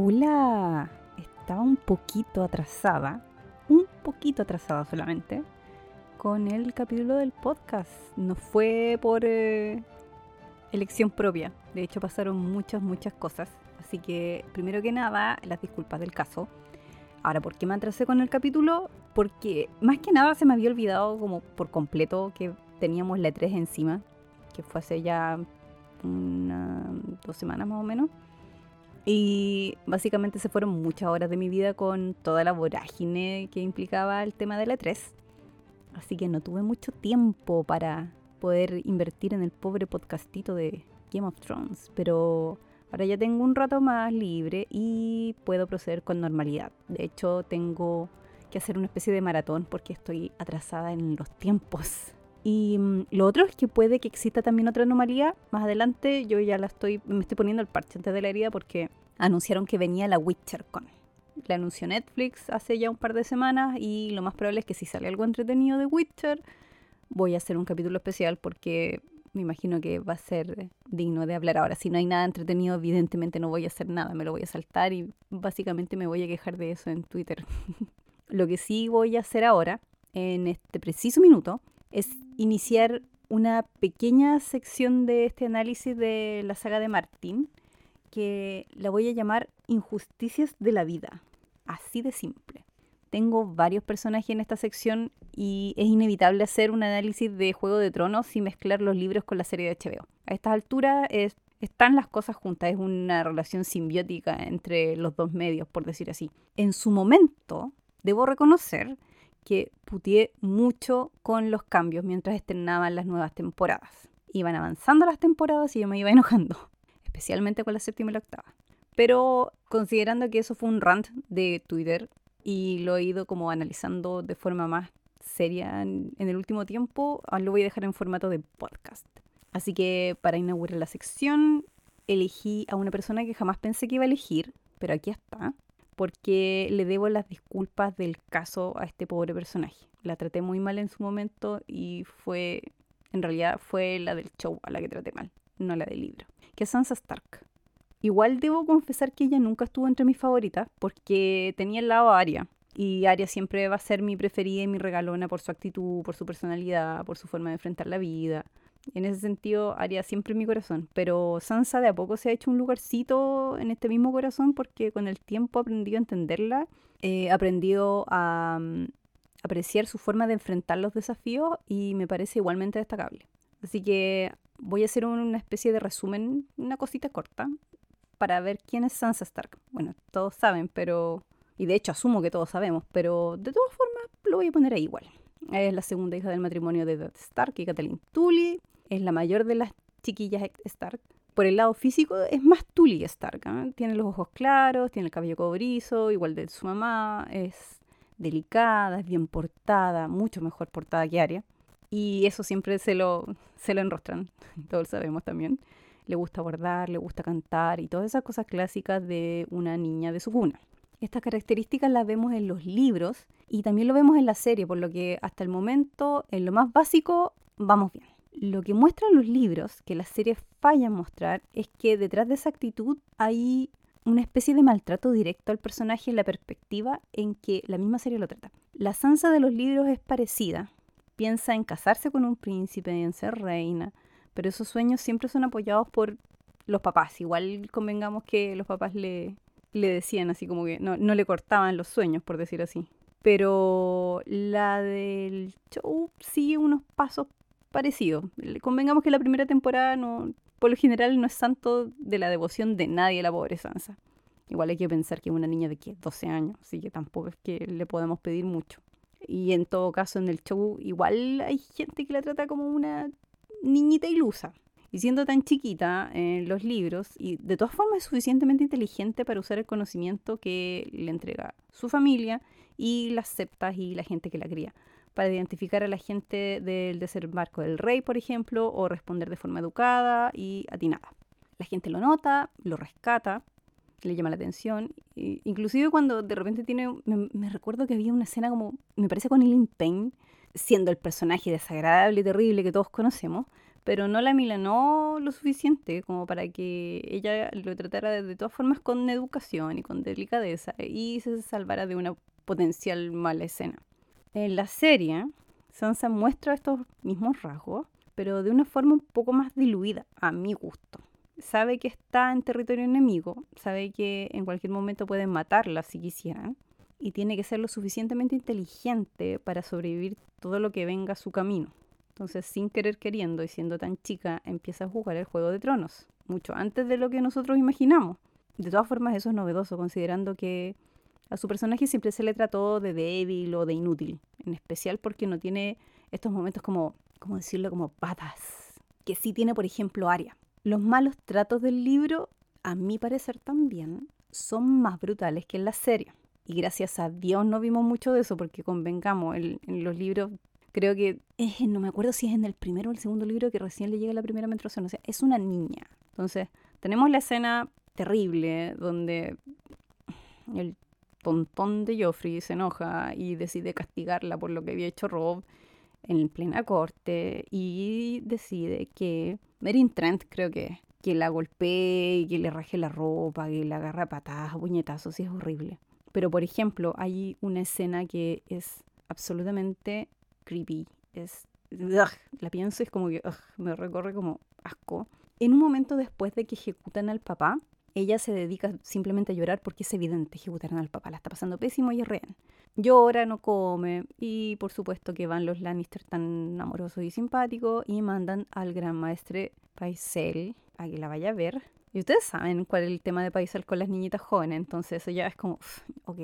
Hola, estaba un poquito atrasada, un poquito atrasada solamente, con el capítulo del podcast. No fue por eh, elección propia, de hecho pasaron muchas, muchas cosas. Así que, primero que nada, las disculpas del caso. Ahora, ¿por qué me atrasé con el capítulo? Porque más que nada se me había olvidado como por completo que teníamos la E3 encima, que fue hace ya una, dos semanas más o menos. Y básicamente se fueron muchas horas de mi vida con toda la vorágine que implicaba el tema de la E3. Así que no tuve mucho tiempo para poder invertir en el pobre podcastito de Game of Thrones. Pero ahora ya tengo un rato más libre y puedo proceder con normalidad. De hecho, tengo que hacer una especie de maratón porque estoy atrasada en los tiempos. Y mm, lo otro es que puede que exista también otra anomalía. Más adelante yo ya la estoy, me estoy poniendo el parche antes de la herida porque anunciaron que venía la WitcherCon. La anunció Netflix hace ya un par de semanas y lo más probable es que si sale algo entretenido de Witcher, voy a hacer un capítulo especial porque me imagino que va a ser digno de hablar ahora. Si no hay nada entretenido, evidentemente no voy a hacer nada, me lo voy a saltar y básicamente me voy a quejar de eso en Twitter. lo que sí voy a hacer ahora, en este preciso minuto, es iniciar una pequeña sección de este análisis de la saga de Martín, que la voy a llamar Injusticias de la Vida. Así de simple. Tengo varios personajes en esta sección y es inevitable hacer un análisis de Juego de Tronos y mezclar los libros con la serie de HBO. A estas alturas están las cosas juntas, es una relación simbiótica entre los dos medios, por decir así. En su momento, debo reconocer que putié mucho con los cambios mientras estrenaban las nuevas temporadas. Iban avanzando las temporadas y yo me iba enojando, especialmente con la séptima y la octava. Pero considerando que eso fue un rant de Twitter y lo he ido como analizando de forma más seria en, el último tiempo, lo voy a dejar en formato de podcast. Así que para inaugurar la sección elegí a una persona que jamás pensé que iba a elegir, pero aquí está, porque le debo las disculpas del caso a este pobre personaje. La traté muy mal en su momento y fue, en realidad fue la del show a la que traté mal, no la del libro, que es Sansa Stark. Igual debo confesar que ella nunca estuvo entre mis favoritas porque tenía el lado a Arya. Y Arya siempre va a ser mi preferida y mi regalona por su actitud, por su personalidad, por su forma de enfrentar la vida. En ese sentido, Arya siempre mi corazón. Pero Sansa de a poco se ha hecho un lugarcito en este mismo corazón porque con el tiempo he aprendido a entenderla, he aprendido a mm, apreciar su forma de enfrentar los desafíos y me parece igualmente destacable. Así que voy a hacer una especie de resumen, una cosita corta, para ver quién es Sansa Stark. Bueno, todos saben, pero... Y de hecho asumo que todos sabemos, pero de todas formas lo voy a poner ahí igual. Es la segunda hija del matrimonio de Ned Stark y Catelyn Tully. Es la mayor de las chiquillas Stark. Por el lado físico es más Tully Stark. ¿eh? Tiene los ojos claros, tiene el cabello cobrizo, igual de su mamá. Es delicada, es bien portada, mucho mejor portada que Arya. Y eso siempre se lo, se lo enrostran, todos sabemos también le gusta bordar, le gusta cantar y todas esas cosas clásicas de una niña de su cuna. Estas características las vemos en los libros y también lo vemos en la serie, por lo que hasta el momento, en lo más básico, vamos bien. Lo que muestran los libros, que la serie falla en mostrar, es que detrás de esa actitud hay una especie de maltrato directo al personaje en la perspectiva en que la misma serie lo trata. La Sansa de los libros es parecida. Piensa en casarse con un príncipe, en ser reina, pero esos sueños siempre son apoyados por los papás. Igual convengamos que los papás le, le decían así como que no, no le cortaban los sueños, por decir así. Pero la del show sigue unos pasos parecidos. Convengamos que la primera temporada no, por lo general no es santo de la devoción de nadie la pobre Sansa. Igual hay que pensar que es una niña de ¿qué? 12 años, así que tampoco es que le podemos pedir mucho. Y en todo caso en el show igual hay gente que la trata como una niñita ilusa. Y siendo tan chiquita en los libros, y de todas formas es suficientemente inteligente para usar el conocimiento que le entrega su familia y las septas y la gente que la cría, para identificar a la gente del desembarco del rey, por ejemplo, o responder de forma educada y atinada. La gente lo nota, lo rescata, le llama la atención. inclusive cuando de repente tiene, me, recuerdo que había una escena como, me parece con Eileen Payne, siendo el personaje desagradable y terrible que todos conocemos, pero no la milanó lo suficiente como para que ella lo tratara de, de todas formas con educación y con delicadeza y se salvara de una potencial mala escena. En la serie, Sansa muestra estos mismos rasgos, pero de una forma un poco más diluida, a mi gusto. Sabe que está en territorio enemigo, sabe que en cualquier momento pueden matarla si quisieran, y tiene que ser lo suficientemente inteligente para sobrevivir todo lo que venga a su camino. Entonces, sin querer queriendo y siendo tan chica, empieza a jugar el Juego de Tronos, mucho antes de lo que nosotros imaginamos. De todas formas, eso es novedoso, considerando que a su personaje siempre se le trató de débil o de inútil, en especial porque no tiene estos momentos como, ¿cómo decirlo?, como patas, que sí tiene, por ejemplo, Aria. Los malos tratos del libro, a mi parecer también, son más brutales que en la serie. Y gracias a Dios no vimos mucho de eso, porque convengamos, en los libros creo que, no me acuerdo si es en el primero o el segundo libro que recién le llega la primera menstruación, o sea, es una niña. Entonces, tenemos la escena terrible donde el tontón de Joffrey se enoja y decide castigarla por lo que había hecho Rob en plena corte y decide que Merin Trent creo que que la golpee, que le raje la ropa, que la agarra patadas, puñetazos, y es horrible. Pero, por ejemplo, hay una escena que es absolutamente creepy. Es, la pienso y es como que me recorre como asco. En un momento después de que ejecutan al papá, ella se dedica simplemente a llorar porque es evidente ejecutaron al papá. La está pasando pésimo y es real. Llora, no come y por supuesto que van los Lannister tan amorosos y simpáticos y mandan al gran maestre Paisel a que la vaya a ver. Y ustedes saben cuál es el tema de Paisel con las niñitas jóvenes, entonces eso ya es como, ok.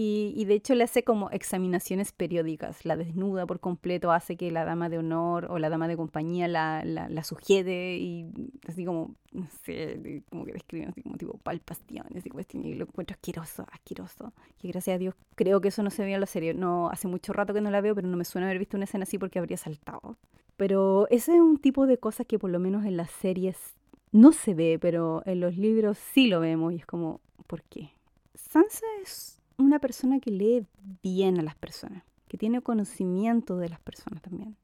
Y, de hecho le hace como examinaciones periódicas. La desnuda por completo, hace que la dama de honor o la dama de compañía la, la, la sujete y así como, no sé, como que describen así como tipo palpaciones y cuestiones. Y lo encuentro asqueroso, asqueroso. Y gracias a Dios creo que eso no se veía en la serie. No, hace mucho rato que no la veo, pero no me suena haber visto una escena así porque habría saltado. Pero ese es un tipo de cosas que por lo menos en las series no se ve, pero en los libros sí lo vemos y es como, ¿por qué? Sansa es una persona que lee bien a las personas, que tiene conocimiento de las personas también,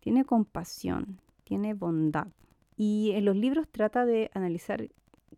tiene compasión, tiene bondad. Y en los libros trata de analizar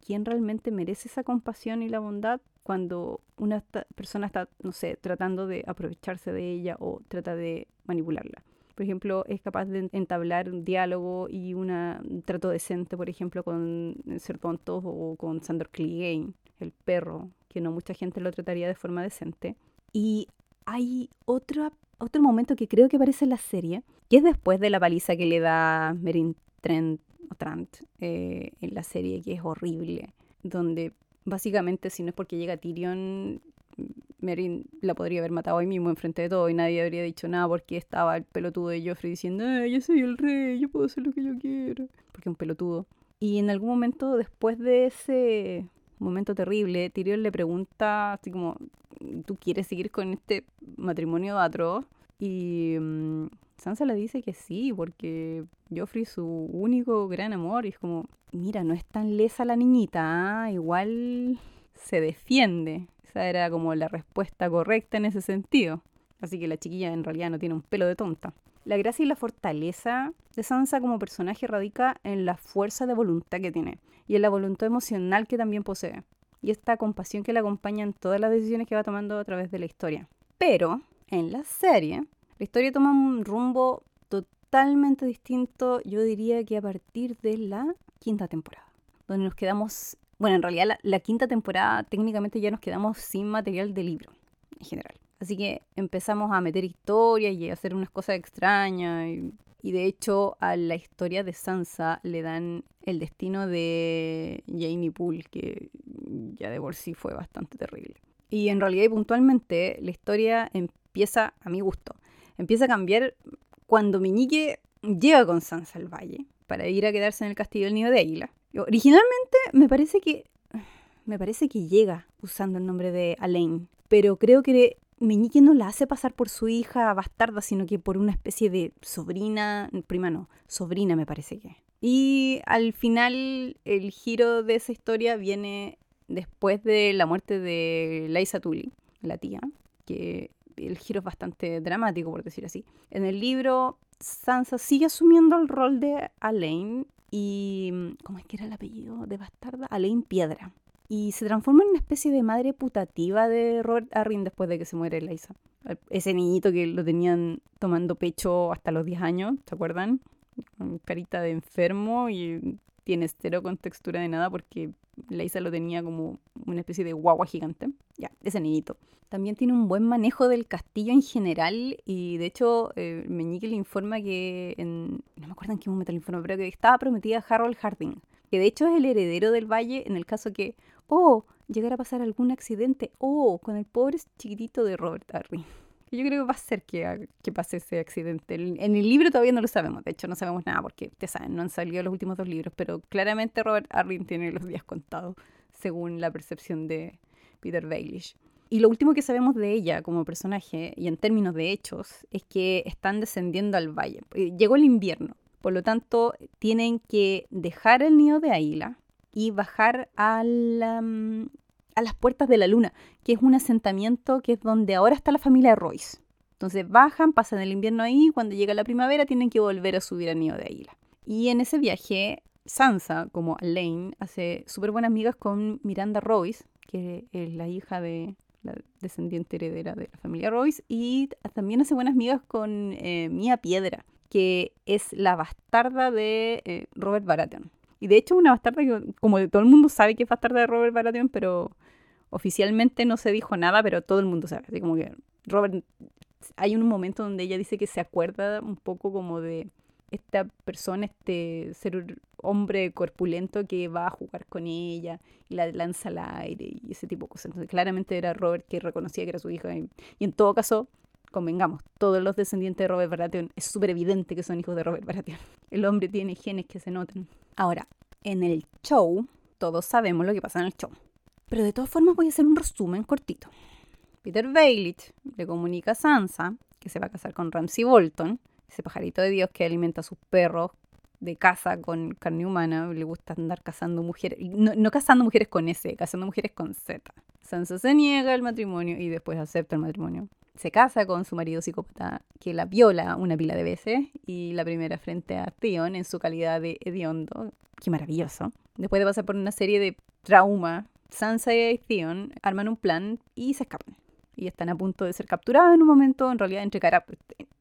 quién realmente merece esa compasión y la bondad cuando una persona está, no sé, tratando de aprovecharse de ella o trata de manipularla. Por ejemplo, es capaz de entablar un diálogo y un trato decente, por ejemplo, con Serpontos o con Sandor Clegane, el perro, que no mucha gente lo trataría de forma decente. Y hay otro, otro momento que creo que aparece en la serie, que es después de la paliza que le da Merin Trent, o Trant eh, en la serie, que es horrible, donde básicamente si no es porque llega Tyrion, Merin la podría haber matado ahí mismo enfrente de todo y nadie habría dicho nada porque estaba el pelotudo de Joffrey diciendo, yo soy el rey, yo puedo hacer lo que yo quiera, porque es un pelotudo. Y en algún momento después de ese momento terrible, Tyrion le pregunta así como, ¿tú quieres seguir con este matrimonio atroz? Y mm, Sansa le dice que sí, porque Joffrey es su único gran amor. Y es como, mira, no es tan lesa la niñita, ¿ah? igual se defiende. Esa era como la respuesta correcta en ese sentido. Así que la chiquilla en realidad no tiene un pelo de tonta. La gracia y la fortaleza de Sansa como personaje radica en la fuerza de voluntad que tiene y en la voluntad emocional que también posee, y esta compasión que la acompaña en todas las decisiones que va tomando a través de la historia. Pero en la serie, la historia toma un rumbo totalmente distinto, yo diría que a partir de la quinta temporada, donde nos quedamos, bueno, en realidad la, quinta temporada técnicamente ya nos quedamos sin material de libro en general. Así que empezamos a meter historias y a hacer unas cosas extrañas. Y, de hecho a la historia de Sansa le dan el destino de Jamie Poole, que ya de por sí fue bastante terrible. Y en realidad y puntualmente la historia empieza, a mi gusto, empieza a cambiar cuando Miñique llega con Sansa al valle para ir a quedarse en el castillo del Nido de Águila. Originalmente me parece que me parece que llega usando el nombre de Alain, pero creo que Meñique no la hace pasar por su hija bastarda, sino que por una especie de sobrina, prima no, sobrina me parece que. Y al final el giro de esa historia viene después de la muerte de Liza Tully, la tía, que el giro es bastante dramático, por decir así. En el libro, Sansa sigue asumiendo el rol de Alain y... ¿Cómo es que era el apellido de bastarda? Alain Piedra. Y se transforma en una especie de madre putativa de Robert Arryn después de que se muere Eliza. Ese niñito que lo tenían tomando pecho hasta los 10 años, ¿se acuerdan? Carita de enfermo y tiene cero con textura de nada porque Leisa lo tenía como una especie de guagua gigante. Ya, ese niñito. También tiene un buen manejo del castillo en general y de hecho eh, Meñique le informa que, en, no me acuerdo en qué momento le informa, pero que estaba prometida a Harold Harding, que de hecho es el heredero del valle en el caso que, oh, llegara a pasar algún accidente, oh, con el pobre chiquitito de Robert Arryn. Yo creo que va a ser que, que pase ese accidente. En el libro todavía no lo sabemos, de hecho no sabemos nada porque, ustedes saben, no han salido los últimos dos libros, pero claramente Robert Arryn tiene los días contados, según la percepción de Peter Baelish. Y lo último que sabemos de ella como personaje, y en términos de hechos, es que están descendiendo al valle. Eh, llegó el invierno, por lo tanto tienen que dejar el nido de Aila y bajar a la, mm, a las puertas de la luna, que es un asentamiento que es donde ahora está la familia Royce. Entonces bajan, pasan el invierno ahí, cuando llega la primavera tienen que volver a subir al nido de águila. Y en ese viaje, Sansa, como Lane, hace súper buenas amigas con Miranda Royce, que es la hija de la descendiente heredera de la familia Royce, y también hace buenas amigas con eh, Mia Piedra, que es la bastarda de eh, Robert Baratheon. Y de hecho, una bastarda que, como todo el mundo sabe que es bastarda de Robert Baratheon, pero oficialmente no se dijo nada, pero todo el mundo sabe. Como que Robert. Hay un momento donde ella dice que se acuerda un poco como de esta persona, este ser hombre corpulento que va a jugar con ella y la lanza al aire y ese tipo de cosas. Entonces, claramente era Robert que reconocía que era su hija. Y, y en todo caso, convengamos, todos los descendientes de Robert Baratheon es súper evidente que son hijos de Robert Baratheon. El hombre tiene genes que se notan. Ahora, en el show, todos sabemos lo que pasa en el show. Pero de todas formas voy a hacer un resumen cortito. Peter Baelish le comunica a Sansa que se va a casar con Ramsay Bolton, ese pajarito de Dios que alimenta a sus perros de caza con carne humana, le gusta andar cazando mujeres, no, no cazando mujeres con S, cazando mujeres con Z. Sansa se niega al matrimonio y después acepta el matrimonio se casa con su marido psicópata que la viola una pila de veces y la primera frente a Theon en su calidad de hediondo. Qué maravilloso. Después de pasar por una serie de trauma, Sansa y Theon arman un plan y se escapan. Y están a punto de ser capturados en un momento, en realidad entre cara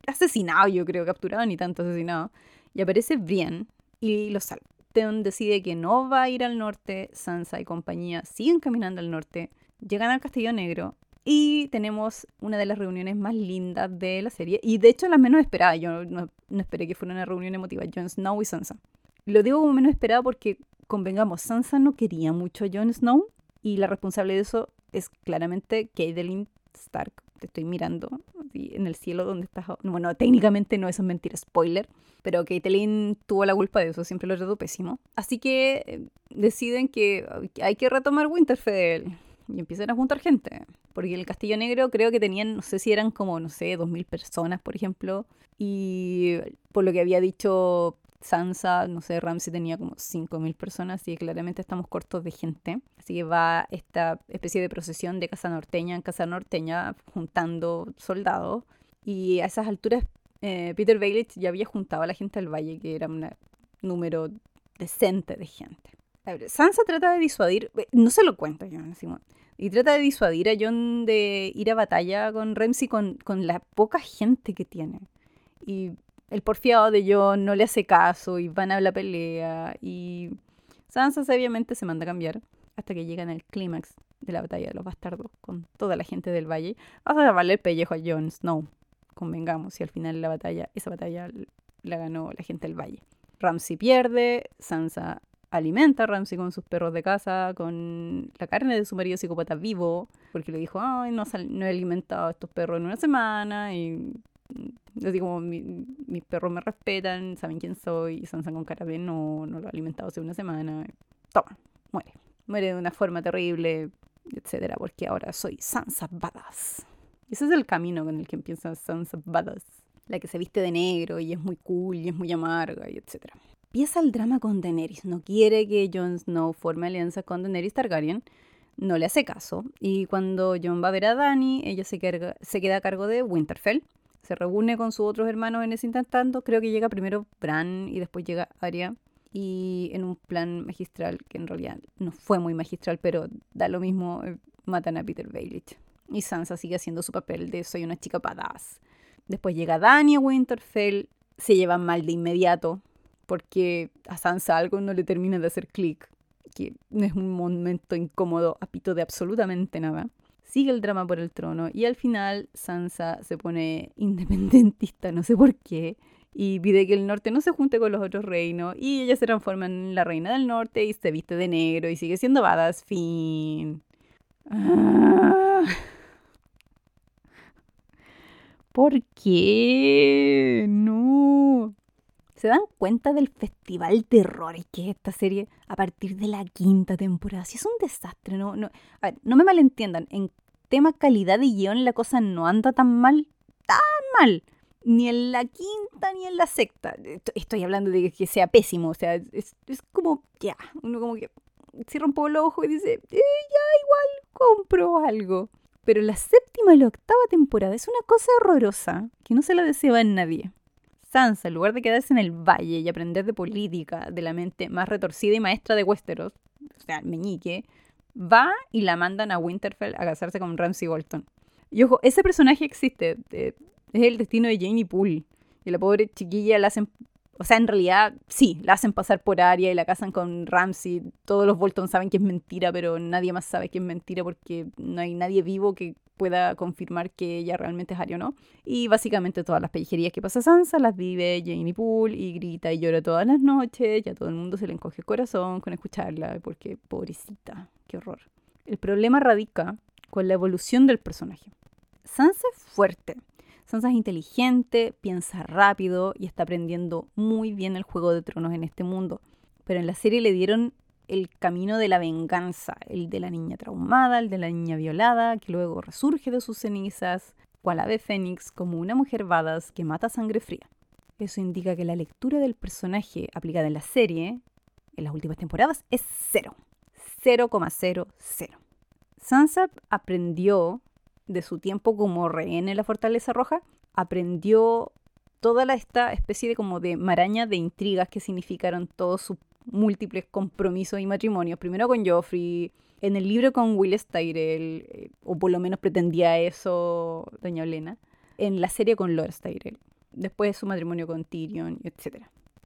asesinado, yo creo, capturado, ni tanto asesinado. Y aparece Brienne y los salva. Theon decide que no va a ir al norte, Sansa y compañía siguen caminando al norte, llegan al Castillo Negro y tenemos una de las reuniones más lindas de la serie. Y de hecho, las menos esperadas. Yo no, esperé que fuera una reunión emotiva. Jon Snow y Sansa. Lo digo como menos esperada porque, convengamos, Sansa no quería mucho a Jon Snow. Y la responsable de eso es claramente Catelyn Stark. Te estoy mirando en el cielo donde estás. Bueno, técnicamente no, es mentira, spoiler. Pero Catelyn tuvo la culpa de eso, siempre lo redo pésimo. Así que eh, deciden que hay que retomar Winterfell y empiezan a juntar gente. Porque el Castillo Negro creo que tenían, no sé si eran como, no sé, 2.000 personas, por ejemplo. Y por lo que había dicho Sansa, no sé, Ramsey tenía como 5.000 personas y claramente estamos cortos de gente. Así que va esta especie de procesión de casa norteña en casa norteña juntando soldados. Y a esas alturas eh, Peter Baelish ya había juntado a la gente del valle, que era un número decente de gente. Sansa trata de disuadir, eh, no se lo cuento yo, Simón, y trata de disuadir a John de ir a batalla con Ramsey con, con la poca gente que tiene. Y el porfiado de John no le hace caso y van a la pelea y Sansa obviamente se manda a cambiar hasta que llegan al clímax de la batalla de los bastardos con toda la gente del valle. Vas a darle el pellejo a Jon Snow, convengamos, y al final la batalla, esa batalla la ganó la gente del valle. Ramsey pierde, Sansa alimenta a Ramsey con sus perros de casa, con la carne de su marido psicópata vivo, porque le dijo, ay, no, no he alimentado a estos perros en una semana, y así como mis perros me respetan, saben quién soy, y Sansa con cara de no, no lo he alimentado hace una semana, toma, muere, muere de una forma terrible, etcétera, porque ahora soy Sansa Badass. ese es el camino con el que empieza Sansa Badass, la que se viste de negro y es muy cool y es muy amarga y etcétera empieza el drama con Daenerys. No quiere que Jon Snow forme alianza con Daenerys Targaryen. no le hace caso. Y cuando John va a ver a Dani, ella se queda a cargo de Winterfell. Se reúne con sus otros hermanos en ese intentando. Creo que llega primero Bran y después llega Arya. Y en un plan magistral, que en realidad no fue muy magistral, pero da lo mismo, eh, matan a Peter Baelish. Y Sansa sigue haciendo su papel de soy una chica badass. Después llega Dani a Winterfell, se llevan mal de inmediato, porque a Sansa algo no le termina de hacer clic que es un momento incómodo a pito de absolutamente nada. Sigue el drama por el trono y al final Sansa se pone independentista, no sé por qué, y pide que el norte no se junte con los otros reinos y ella se transforma en la reina del norte y se viste de negro y sigue siendo badass. Fin. Ah. ¿Por qué? No se dan cuenta del festival de errores que es esta serie a partir de la quinta temporada. Si es un desastre, no, no, no me malentiendan, en tema calidad y guion la cosa no anda tan mal, tan mal. Ni en la quinta ni en la sexta. Estoy hablando de que sea pésimo. O sea, es, como, ya, uno como que cierra un poco el ojo y dice, eh, ya igual compro algo. Pero la séptima y la octava temporada es una cosa horrorosa que no se la deseaba a nadie. En lugar de quedarse en el valle y aprender de política de la mente más retorcida y maestra de Westeros, o sea, Meñique, va y la mandan a Winterfell a casarse con Ramsay Bolton. Y ojo, ese personaje existe, es el destino de Janie Poole. Y la pobre chiquilla la hacen o sea, en realidad sí, la hacen pasar por Arya y la casan con Ramsey. Todos los Bolton saben que es mentira, pero nadie más sabe que es mentira porque no hay nadie vivo que pueda confirmar que ella realmente es Arya o no. Y básicamente todas las pellejerías que pasa Sansa las vive Janie Poole y grita y llora todas las noches. Ya todo el mundo se le encoge el corazón con escucharla porque pobrecita, qué horror. El problema radica con la evolución del personaje. Sansa es fuerte, Sansa es inteligente, piensa rápido y está aprendiendo muy bien el juego de tronos en este mundo. Pero en la serie le dieron el camino de la venganza, el de la niña traumada, el de la niña violada, que luego resurge de sus cenizas, cual ave fénix, como una mujer badass que mata sangre fría. Eso indica que la lectura del personaje aplicada en la serie, en las últimas temporadas, es cero. 0,00. Sansa aprendió de su tiempo como rehén en la Fortaleza Roja, aprendió toda esta especie de como de maraña de intrigas que significaron todos sus múltiples compromisos y matrimonios. Primero con Joffrey, en el libro con Will Tyrell, eh, o por lo menos pretendía eso doña Olena, en la serie con Lord Tyrell, después su matrimonio con Tyrion, etc.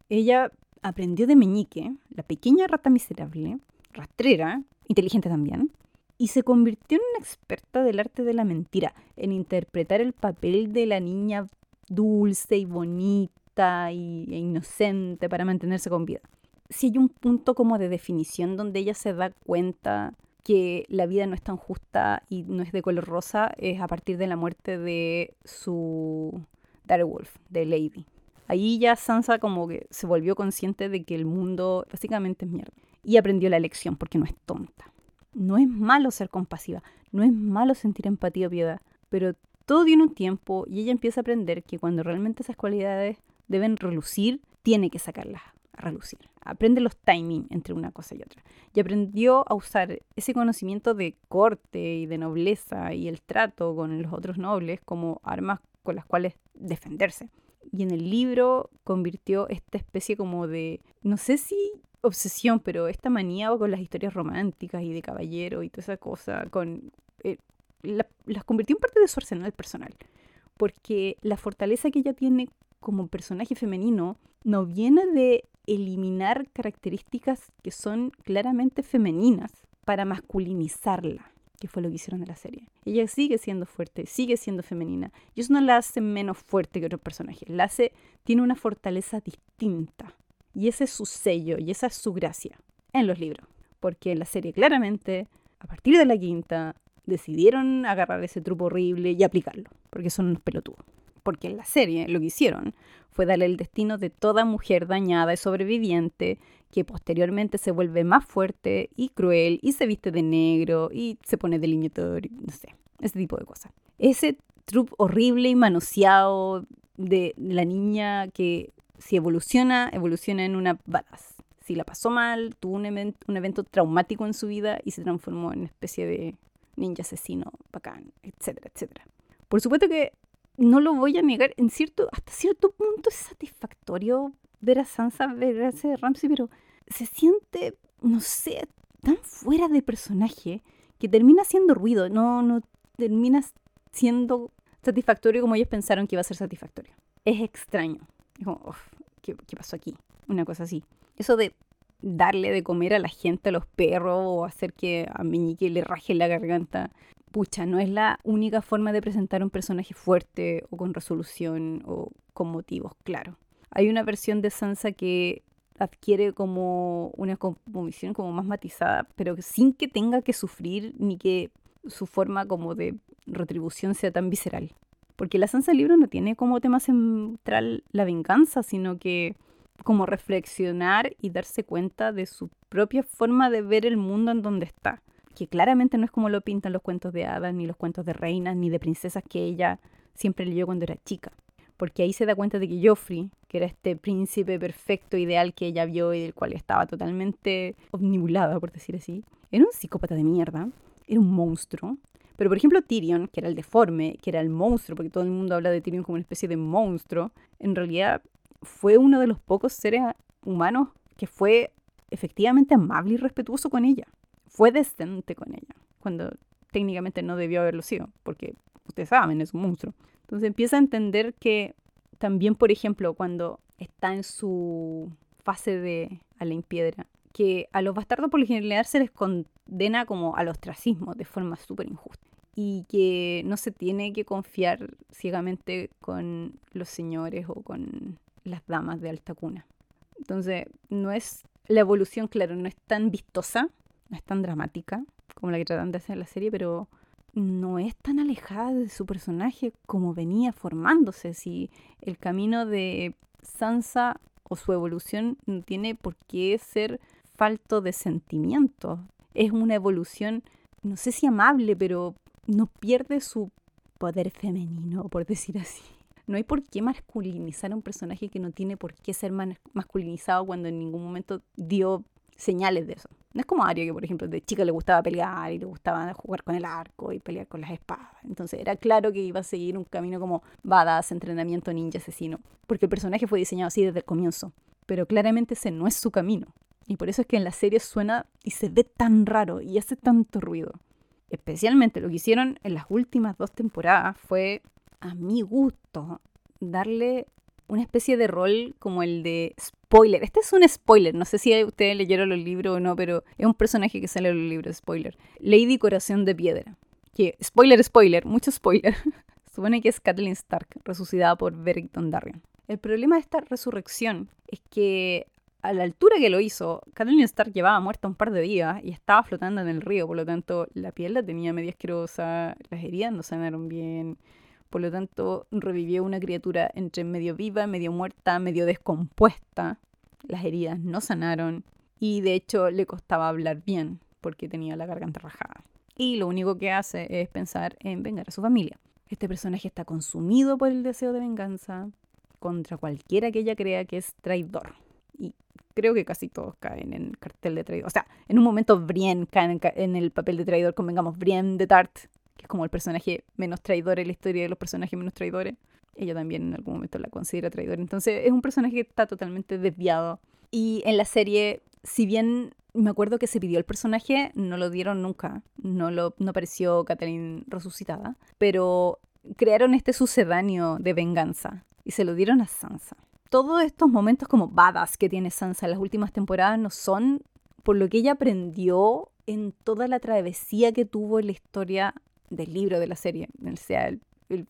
Ella aprendió de Meñique, la pequeña rata miserable, rastrera, inteligente también, y se convirtió en una experta del arte de la mentira, en interpretar el papel de la niña dulce y bonita y, e inocente para mantenerse con vida. Si hay un punto como de definición donde ella se da cuenta que la vida no es tan justa y no es de color rosa, es a partir de la muerte de su Wolf, de Lady. Ahí ya Sansa como que se volvió consciente de que el mundo básicamente es mierda. Y aprendió la lección porque no es tonta. No es malo ser compasiva, no es malo sentir empatía o piedad, pero todo tiene un tiempo y ella empieza a aprender que cuando realmente esas cualidades deben relucir, tiene que sacarlas a relucir. Aprende los timing entre una cosa y otra. Y aprendió a usar ese conocimiento de corte y de nobleza y el trato con los otros nobles como armas con las cuales defenderse. Y en el libro convirtió esta especie como de, no sé si obsesión, pero esta manía con las historias románticas y de caballero y toda esa cosa, con, eh, las convirtió en parte de su arsenal personal. Porque la fortaleza que ella tiene como personaje femenino no viene de eliminar características que son claramente femeninas para masculinizarla, que fue lo que hicieron en la serie. Ella sigue siendo fuerte, sigue siendo femenina, y eso no la hace menos fuerte que otros personajes, la hace, tiene una fortaleza distinta y ese es su sello y esa es su gracia en los libros. Porque en la serie claramente, a partir de la quinta, decidieron agarrar ese truco horrible y aplicarlo. Porque son unos pelotudos. Porque en la serie lo que hicieron fue darle el destino de toda mujer dañada y sobreviviente que posteriormente se vuelve más fuerte y cruel y se viste de negro y se pone delineador, no sé, ese tipo de cosas. Ese truco horrible y manoseado de la niña que si evoluciona, evoluciona en una badass. si la pasó mal, tuvo un, un evento traumático en su vida y se transformó en una especie de ninja asesino bacán, etcétera, etcétera. Por supuesto que no lo voy a negar, en cierto, hasta cierto punto es satisfactorio ver a Sansa, ver a ese Ramsey, pero se siente, no sé, tan fuera de personaje que termina haciendo ruido, no, no termina siendo satisfactorio como ellos pensaron que iba a ser satisfactorio. Es extraño. Es como, ¿qué, ¿qué, pasó aquí? Una cosa así. Eso de darle de comer a la gente, a los perros, o hacer que a Meñique le raje la garganta, pucha, no es la única forma de presentar un personaje fuerte o con resolución o con motivos, claro. Hay una versión de Sansa que adquiere como una composición como más matizada, pero sin que tenga que sufrir ni que su forma como de retribución sea tan visceral. Porque la Sansa libro no tiene como tema central la venganza, sino que como reflexionar y darse cuenta de su propia forma de ver el mundo en donde está que claramente no es como lo pintan los cuentos de hadas, ni los cuentos de reinas, ni de princesas que ella siempre leyó cuando era chica. Porque ahí se da cuenta de que Joffrey, que era este príncipe perfecto, ideal que ella vio y del cual estaba totalmente omnibulada, por decir así, era un psicópata de mierda, era un monstruo. Pero por ejemplo Tyrion, que era el deforme, que era el monstruo, porque todo el mundo habla de Tyrion como una especie de monstruo, en realidad fue uno de los pocos seres humanos que fue efectivamente amable y respetuoso con ella fue decente con ella, cuando técnicamente no debió haberlo sido, porque ustedes saben, es un monstruo. Entonces empieza a entender que también, por ejemplo, cuando está en su fase de Alain Piedra, que a los bastardos por lo general se les condena como al ostracismo de forma súper injusta y que no se tiene que confiar ciegamente con los señores o con las damas de alta cuna. Entonces, no es la evolución, claro, no es tan vistosa, no es tan dramática como la que tratan de hacer en la serie, pero no es tan alejada de su personaje como venía formándose. Si el camino de Sansa o su evolución no tiene por qué ser falto de sentimiento. Es una evolución, no sé si amable, pero no pierde su poder femenino, por decir así. No hay por qué masculinizar a un personaje que no tiene por qué ser masculinizado cuando en ningún momento dio señales de eso. No es como Arya, que por ejemplo de chica le gustaba pelear y le gustaba jugar con el arco y pelear con las espadas. Entonces era claro que iba a seguir un camino como badass, entrenamiento ninja asesino. Porque el personaje fue diseñado así desde el comienzo. Pero claramente ese no es su camino. Y por eso es que en la serie suena y se ve tan raro y hace tanto ruido. Especialmente lo que hicieron en las últimas dos temporadas fue, a mi gusto, darle una especie de rol como el de spoiler. Este es un spoiler, no sé si ustedes leyeron los libros o no, pero es un personaje que sale en los libros, spoiler. Lady Corazón de Piedra. Que, spoiler, spoiler, mucho spoiler. Supone que es Kathleen Stark, resucitada por Beric Dondarrion. El problema de esta resurrección es que a la altura que lo hizo, Kathleen Stark llevaba muerta un par de días y estaba flotando en el río, por lo tanto la piel la tenía media asquerosa, las heridas no sanaron bien, por lo tanto, revivió una criatura entre medio viva, medio muerta, medio descompuesta. Las heridas no sanaron y de hecho le costaba hablar bien porque tenía la garganta rajada. Y lo único que hace es pensar en vengar a su familia. Este personaje está consumido por el deseo de venganza contra cualquiera que ella crea que es traidor. Y creo que casi todos caen en el cartel de traidor. O sea, en un momento Brienne cae en el papel de traidor, convengamos, Brienne de Tart que es como el personaje menos traidor en la historia de los personajes menos traidores. Ella también en algún momento la considera traidor. Entonces es un personaje que está totalmente desviado. Y en la serie, si bien me acuerdo que se pidió el personaje, no lo dieron nunca. No, lo, no apareció Catherine resucitada. Pero crearon este sucedáneo de venganza y se lo dieron a Sansa. Todos estos momentos como badass que tiene Sansa en las últimas temporadas no son por lo que ella aprendió en toda la travesía que tuvo en la historia del libro de la serie, sea el,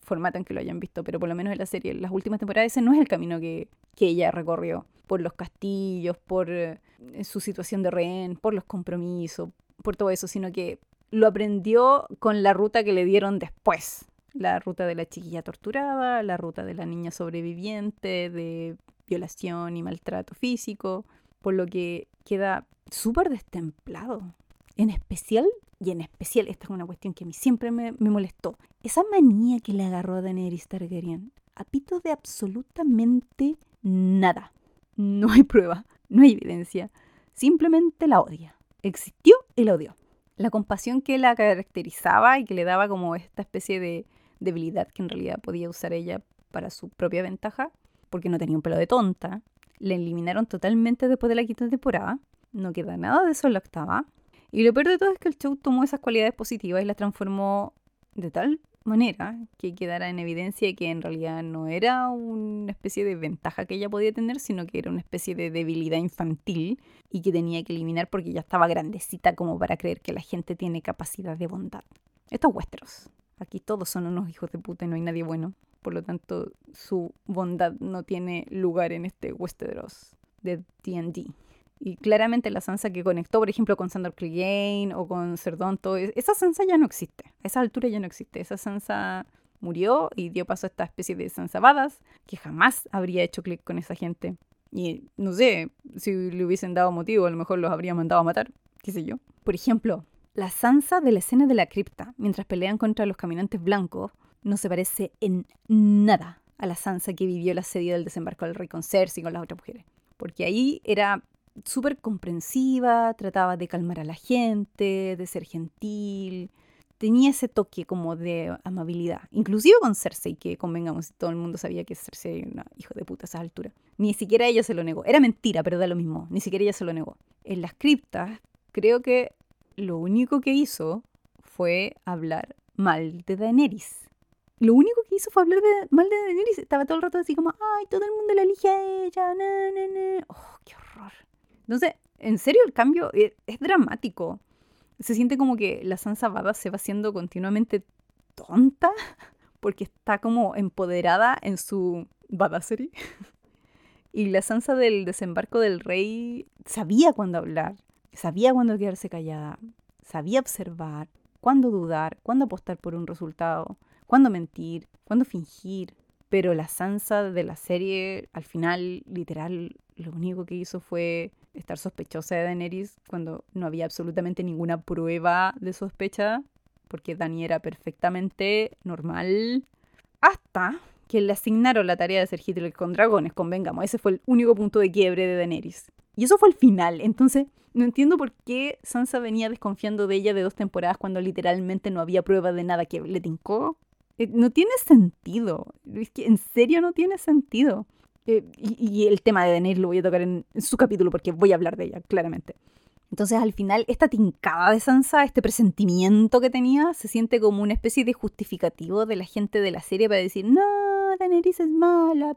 formato en que lo hayan visto, pero por lo menos en la serie, en las últimas temporadas, ese no es el camino que, ella recorrió, por los castillos, por eh, su situación de rehén, por los compromisos, por todo eso, sino que lo aprendió con la ruta que le dieron después. La ruta de la chiquilla torturada, la ruta de la niña sobreviviente, de violación y maltrato físico, por lo que queda súper destemplado. En especial y en especial, esta es una cuestión que a mí siempre me, molestó, esa manía que le agarró a Daenerys Targaryen, apito de absolutamente nada. No hay prueba, no hay evidencia. Simplemente la odia. Existió y la odió. La compasión que la caracterizaba y que le daba como esta especie de debilidad que en realidad podía usar ella para su propia ventaja, porque no tenía un pelo de tonta, la eliminaron totalmente después de la quinta temporada. No queda nada de eso en la octava. Y lo peor de todo es que el show tomó esas cualidades positivas y las transformó de tal manera que quedara en evidencia que en realidad no era una especie de ventaja que ella podía tener, sino que era una especie de debilidad infantil y que tenía que eliminar porque ya estaba grandecita como para creer que la gente tiene capacidad de bondad. Estos Westeros. Aquí todos son unos hijos de puta y no hay nadie bueno. Por lo tanto, su bondad no tiene lugar en este Westeros de D&D. Y claramente la Sansa que conectó, por ejemplo, con Sandor Clegane o con Cerdonto, esa Sansa ya no existe. A esa altura ya no existe. Esa Sansa murió y dio paso a esta especie de Sansabadas que jamás habría hecho clic con esa gente. Y no sé, si le hubiesen dado motivo, a lo mejor los habría mandado a matar, qué sé yo. Por ejemplo, la Sansa de la escena de la cripta, mientras pelean contra los caminantes blancos, no se parece en nada a la Sansa que vivió el asedio del desembarco del rey con Cersei y con las otras mujeres. Porque ahí era súper comprensiva, trataba de calmar a la gente, de ser gentil, tenía ese toque como de amabilidad, inclusive con Cersei, que convengamos, todo el mundo sabía que Cersei era una hijo de puta a esa altura. Ni siquiera ella se lo negó, era mentira, pero da lo mismo, ni siquiera ella se lo negó. En las criptas, creo que lo único que hizo fue hablar mal de Daenerys. Lo único que hizo fue hablar de, mal de Daenerys. Estaba todo el rato así como, ay, todo el mundo la elige a ella, na. Oh, qué horror. Entonces, en serio, el cambio es, dramático. Se siente como que la Sansa Bada se va haciendo continuamente tonta porque está como empoderada en su badassery. Y la Sansa del desembarco del rey sabía cuándo hablar, sabía cuándo quedarse callada, sabía observar, cuándo dudar, cuándo apostar por un resultado, cuándo mentir, cuándo fingir. Pero la Sansa de la serie, al final, literal, lo único que hizo fue estar sospechosa de Daenerys cuando no había absolutamente ninguna prueba de sospecha, porque Dani era perfectamente normal, hasta que le asignaron la tarea de ser Hitler con dragones, convengamos, ese fue el único punto de quiebre de Daenerys. Y eso fue el final, entonces no entiendo por qué Sansa venía desconfiando de ella de dos temporadas cuando literalmente no había prueba de nada que le tincó. Eh, no tiene sentido, es que en serio no tiene sentido. Eh, y, el tema de Daenerys lo voy a tocar en, su capítulo porque voy a hablar de ella, claramente. Entonces al final esta tincada de Sansa, este presentimiento que tenía, se siente como una especie de justificativo de la gente de la serie para decir, no, Daenerys es mala,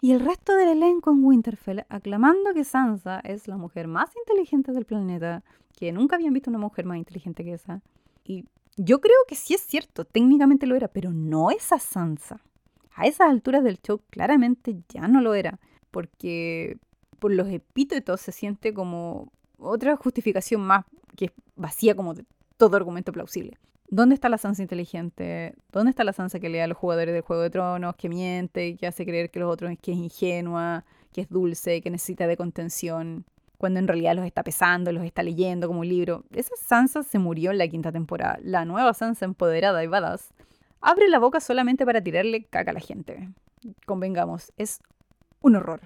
Y el resto del elenco en Winterfell aclamando que Sansa es la mujer más inteligente del planeta, que nunca habían visto una mujer más inteligente que esa. Y yo creo que sí es cierto, técnicamente lo era, pero no esa Sansa a esas alturas del show claramente ya no lo era, porque por los epítetos se siente como otra justificación más que vacía como de todo argumento plausible. ¿Dónde está la Sansa inteligente? ¿Dónde está la Sansa que lee a los jugadores del Juego de Tronos, que miente, que hace creer que los otros que es ingenua, que es dulce, que necesita de contención, cuando en realidad los está pesando, los está leyendo como un libro? Esa Sansa se murió en la quinta temporada. La nueva Sansa empoderada y badass abre la boca solamente para tirarle caca a la gente. Convengamos, es un horror.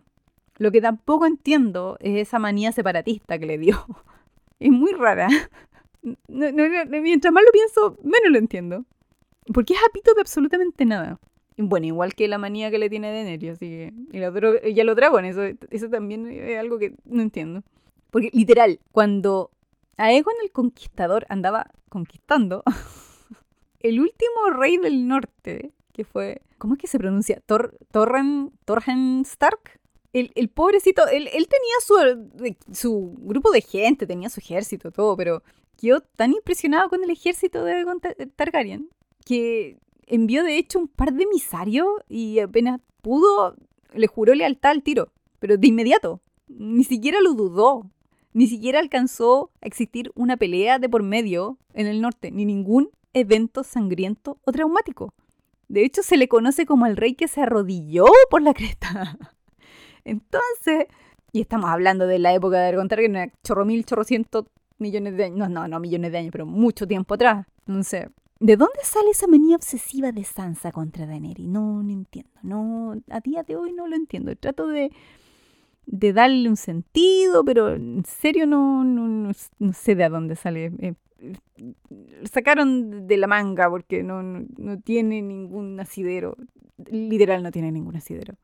Lo que tampoco entiendo es esa manía separatista que le dio. Es muy rara. mientras más lo pienso, menos lo entiendo. Porque es apito de absolutamente nada. Bueno, igual que la manía que le tiene Daenerys, así que... Y, a los eso, eso también es algo que no entiendo. Porque literal, cuando Aegon el Conquistador andaba conquistando, el último rey del norte, que fue, ¿cómo es que se pronuncia? Tor, Torren, Torren Stark. El, pobrecito, él, él, tenía su, su grupo de gente, tenía su ejército, todo, pero quedó tan impresionado con el ejército de Targaryen que envió de hecho un par de emisarios y apenas pudo, le juró lealtad al tiro, pero de inmediato. Ni siquiera lo dudó. Ni siquiera alcanzó a existir una pelea de por medio en el norte, ni ningún evento sangriento o traumático. De hecho, se le conoce como el rey que se arrodilló por la cresta. Entonces, y estamos hablando de la época de Targaryen, chorro mil, chorro ciento millones de años, no, no, no millones de años, pero mucho tiempo atrás. Entonces, ¿de dónde sale esa manía obsesiva de Sansa contra Daenerys? No, no entiendo, no, a día de hoy no lo entiendo. Trato de, de darle un sentido, pero en serio no, no, no, sé de dónde sale. Eh, sacaron de la manga porque no, no, tiene ningún asidero. Literal no tiene ningún asidero.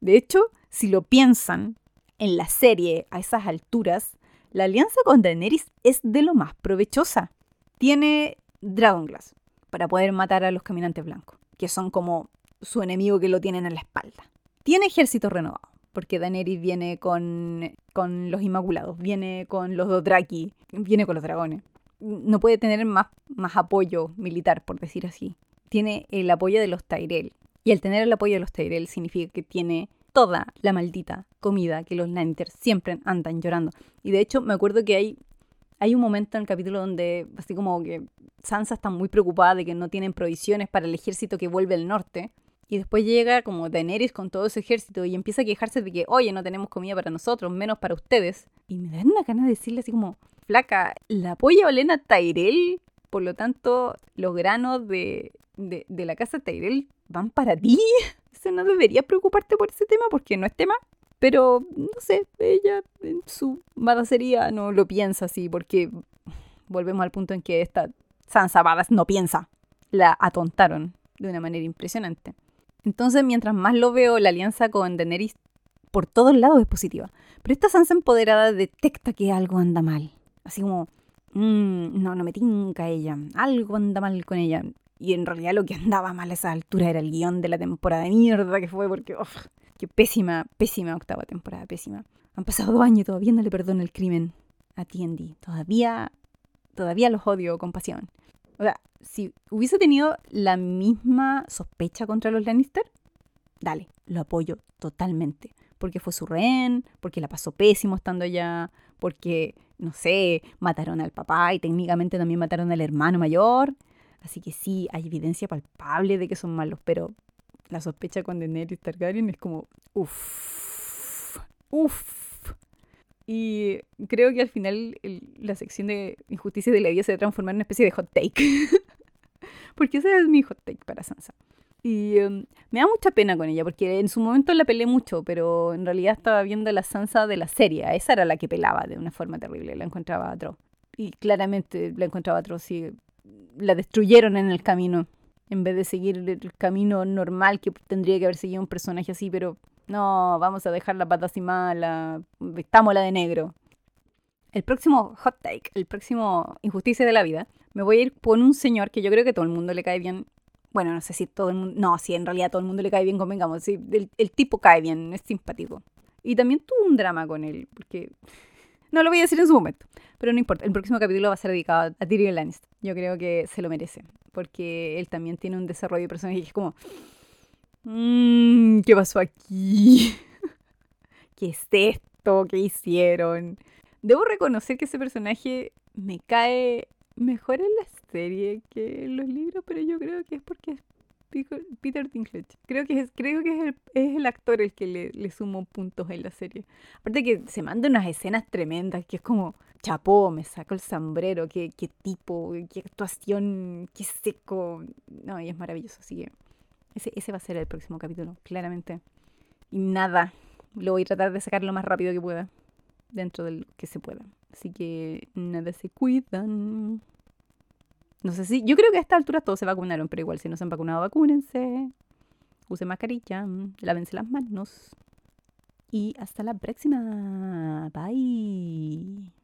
De hecho, si lo piensan, en la serie, a esas alturas, la alianza con Daenerys es de lo más provechosa. Tiene Dragon Glass para poder matar a los caminantes blancos, que son como su enemigo que lo tienen en la espalda. Tiene ejército renovado, porque Daenerys viene con, con los Inmaculados, viene con los Dothraki, viene con los dragones no puede tener más, más apoyo militar, por decir así. Tiene el apoyo de los Tyrell. Y el tener el apoyo de los Tyrell significa que tiene toda la maldita comida que los Lannisters siempre andan llorando. Y de hecho, me acuerdo que hay, hay un momento en el capítulo donde, así como que Sansa está muy preocupada de que no tienen provisiones para el ejército que vuelve al norte. Y después llega como Daenerys con todo ese ejército y empieza a quejarse de que, oye, no tenemos comida para nosotros, menos para ustedes. Y me dan una gana de decirle así como, flaca, la apoya Olena Tyrell, por lo tanto, los granos de, de, la casa Tyrell van para ti. Eso no debería preocuparte por ese tema porque no es tema. Pero, no sé, ella en su badacería no lo piensa así porque volvemos al punto en que esta Sansa Badas no piensa. La atontaron de una manera impresionante. Entonces, mientras más lo veo, la alianza con Daenerys por todos lados es positiva. Pero esta Sansa empoderada detecta que algo anda mal. Así como, mmm, no, no me tinca ella, algo anda mal con ella. Y en realidad lo que andaba mal a esa altura era el guion de la temporada de mierda que fue, porque, uff, qué pésima, pésima octava temporada, pésima. Han pasado dos años y todavía no le perdono el crimen a Tiendi. Todavía, todavía los odio con pasión. O sea, si hubiese tenido la misma sospecha contra los Lannister, dale, lo apoyo totalmente. Porque fue su rehén, porque la pasó pésimo estando allá, porque no sé, mataron al papá y técnicamente también mataron al hermano mayor. Así que sí, hay evidencia palpable de que son malos, pero la sospecha con Daenerys Targaryen es como, uff, uff. Y creo que al final la sección de injusticia de la vida se va en una especie de hot take. Porque ese es mi hot take para Sansa. Y em, me da mucha pena con ella, porque en su momento la pelé mucho, pero en realidad estaba viendo la Sansa de la serie. Esa era la que pelaba de una forma terrible, la encontraba atroz. Y claramente la encontraba atroz y la destruyeron en el camino, en vez de seguir el camino normal que tendría que haber seguido un personaje así, pero no, vamos a dejar la pata así mala, estamos la de negro. El próximo hot take, el próximo injusticia de la vida, me voy a ir con un señor que yo creo que todo el mundo le cae bien bueno, no sé si todo el mundo, no, si en realidad todo el mundo le cae bien, convengamos, sí, el, tipo cae bien, es simpático. Y también tuvo un drama con él, porque no lo voy a decir en su momento, pero no importa, el próximo capítulo va a ser dedicado a Tyrion Lannister. Yo creo que se lo merece, porque él también tiene un desarrollo de personaje que es como, mmm, ¿qué pasó aquí? ¿Qué es esto? ¿Qué hicieron? Debo reconocer que ese personaje me cae mejor en la serie que en los libros, pero yo creo que es porque es Peter Dinklage. Creo que es, creo que es, el, es el actor el que le, le sumó puntos en la serie. Aparte que se manda unas escenas tremendas, que es como, chapó, me saco el sombrero, qué, qué tipo, qué actuación, qué seco. No, y es maravilloso, así que ese, ese va a ser el próximo capítulo, claramente. Y nada, lo voy a tratar de sacar lo más rápido que pueda, dentro de lo que se pueda. Así que nada, se cuidan. No sé si, yo creo que a esta altura todos se vacunaron, pero igual si no se han vacunado, vacúnense. Usen mascarilla, lávense las manos. Y hasta la próxima. Bye.